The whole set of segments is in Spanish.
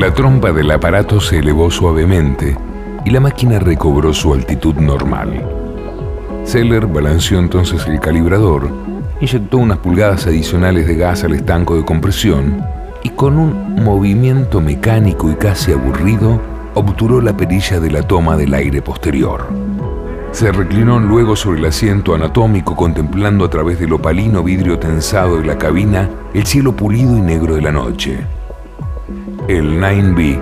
La trompa del aparato se elevó suavemente y la máquina recobró su altitud normal. Seller balanceó entonces el calibrador, inyectó unas pulgadas adicionales de gas al estanco de compresión y con un movimiento mecánico y casi aburrido obturó la perilla de la toma del aire posterior. Se reclinó luego sobre el asiento anatómico contemplando a través del opalino vidrio tensado de la cabina el cielo pulido y negro de la noche. El 9B,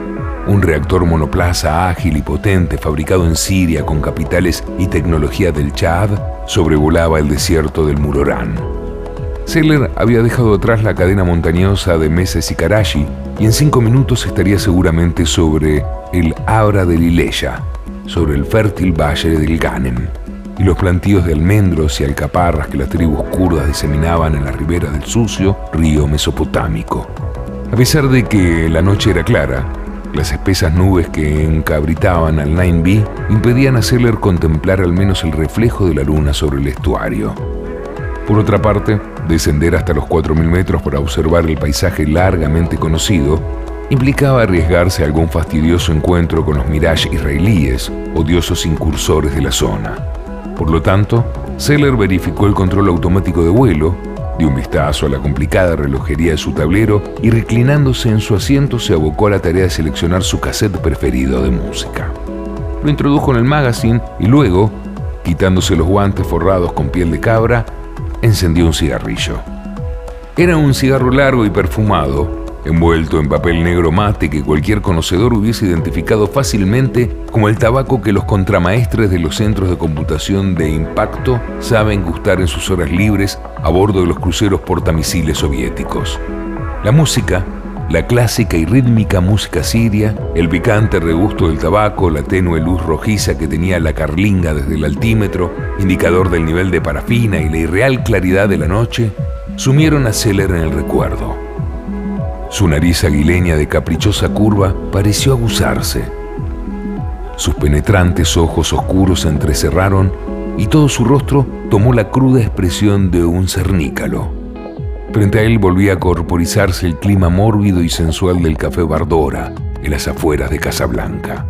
un reactor monoplaza ágil y potente fabricado en Siria con capitales y tecnología del Chad, sobrevolaba el desierto del Murorán. Seller había dejado atrás la cadena montañosa de Meses y Karachi y en cinco minutos estaría seguramente sobre el Abra de Lileya, sobre el fértil valle del Ganem y los plantíos de almendros y alcaparras que las tribus kurdas diseminaban en la ribera del sucio río mesopotámico. A pesar de que la noche era clara, las espesas nubes que encabritaban al 9B impedían a Seller contemplar al menos el reflejo de la luna sobre el estuario. Por otra parte, descender hasta los 4.000 metros para observar el paisaje largamente conocido implicaba arriesgarse a algún fastidioso encuentro con los Mirage israelíes, odiosos incursores de la zona. Por lo tanto, Seller verificó el control automático de vuelo, dio un vistazo a la complicada relojería de su tablero y reclinándose en su asiento se abocó a la tarea de seleccionar su cassette preferido de música. Lo introdujo en el magazine y luego, quitándose los guantes forrados con piel de cabra, encendió un cigarrillo. Era un cigarro largo y perfumado, envuelto en papel negro mate que cualquier conocedor hubiese identificado fácilmente como el tabaco que los contramaestres de los centros de computación de impacto saben gustar en sus horas libres a bordo de los cruceros portamisiles soviéticos. La música, la clásica y rítmica música siria, el picante regusto del tabaco, la tenue luz rojiza que tenía la carlinga desde el altímetro, indicador del nivel de parafina y la irreal claridad de la noche, sumieron a Seller en el recuerdo. Su nariz aguileña de caprichosa curva pareció aguzarse. Sus penetrantes ojos oscuros se entrecerraron y todo su rostro tomó la cruda expresión de un cernícalo. Frente a él volvía a corporizarse el clima mórbido y sensual del café Bardora, en las afueras de Casablanca.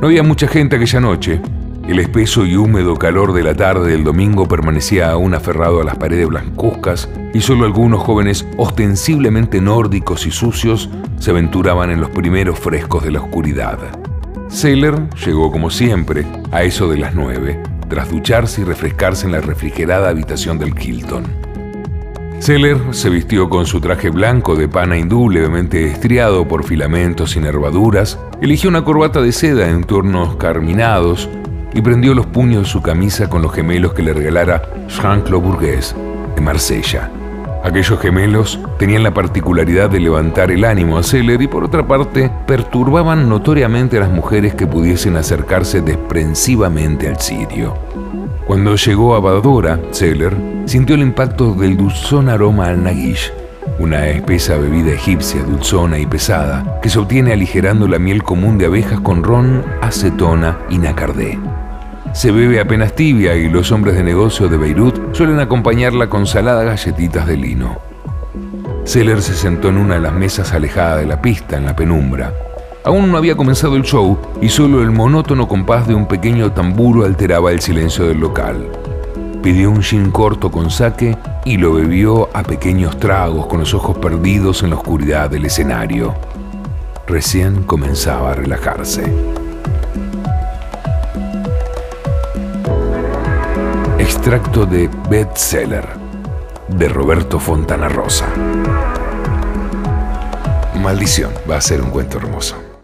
No había mucha gente aquella noche, el espeso y húmedo calor de la tarde del domingo permanecía aún aferrado a las paredes blancuzcas y solo algunos jóvenes ostensiblemente nórdicos y sucios se aventuraban en los primeros frescos de la oscuridad. Sailor llegó como siempre a eso de las nueve, tras ducharse y refrescarse en la refrigerada habitación del Hilton. Seller se vistió con su traje blanco de pana hindú levemente estriado por filamentos y nervaduras, eligió una corbata de seda en tornos carminados y prendió los puños de su camisa con los gemelos que le regalara Jean-Claude Bourgues de Marsella. Aquellos gemelos tenían la particularidad de levantar el ánimo a Seller y por otra parte perturbaban notoriamente a las mujeres que pudiesen acercarse desprensivamente al sitio. Cuando llegó a Badora, Seller sintió el impacto del dulzón aroma al naguish, una espesa bebida egipcia dulzona y pesada que se obtiene aligerando la miel común de abejas con ron, acetona y nacardé. Se bebe apenas tibia y los hombres de negocio de Beirut suelen acompañarla con saladas galletitas de lino. Seller se sentó en una de las mesas alejada de la pista, en la penumbra. Aún no había comenzado el show y solo el monótono compás de un pequeño tamburo alteraba el silencio del local. Pidió un gin corto con saque y lo bebió a pequeños tragos con los ojos perdidos en la oscuridad del escenario. Recién comenzaba a relajarse. Extracto de Bestseller de Roberto Fontana Rosa. Maldición, va a ser un cuento hermoso.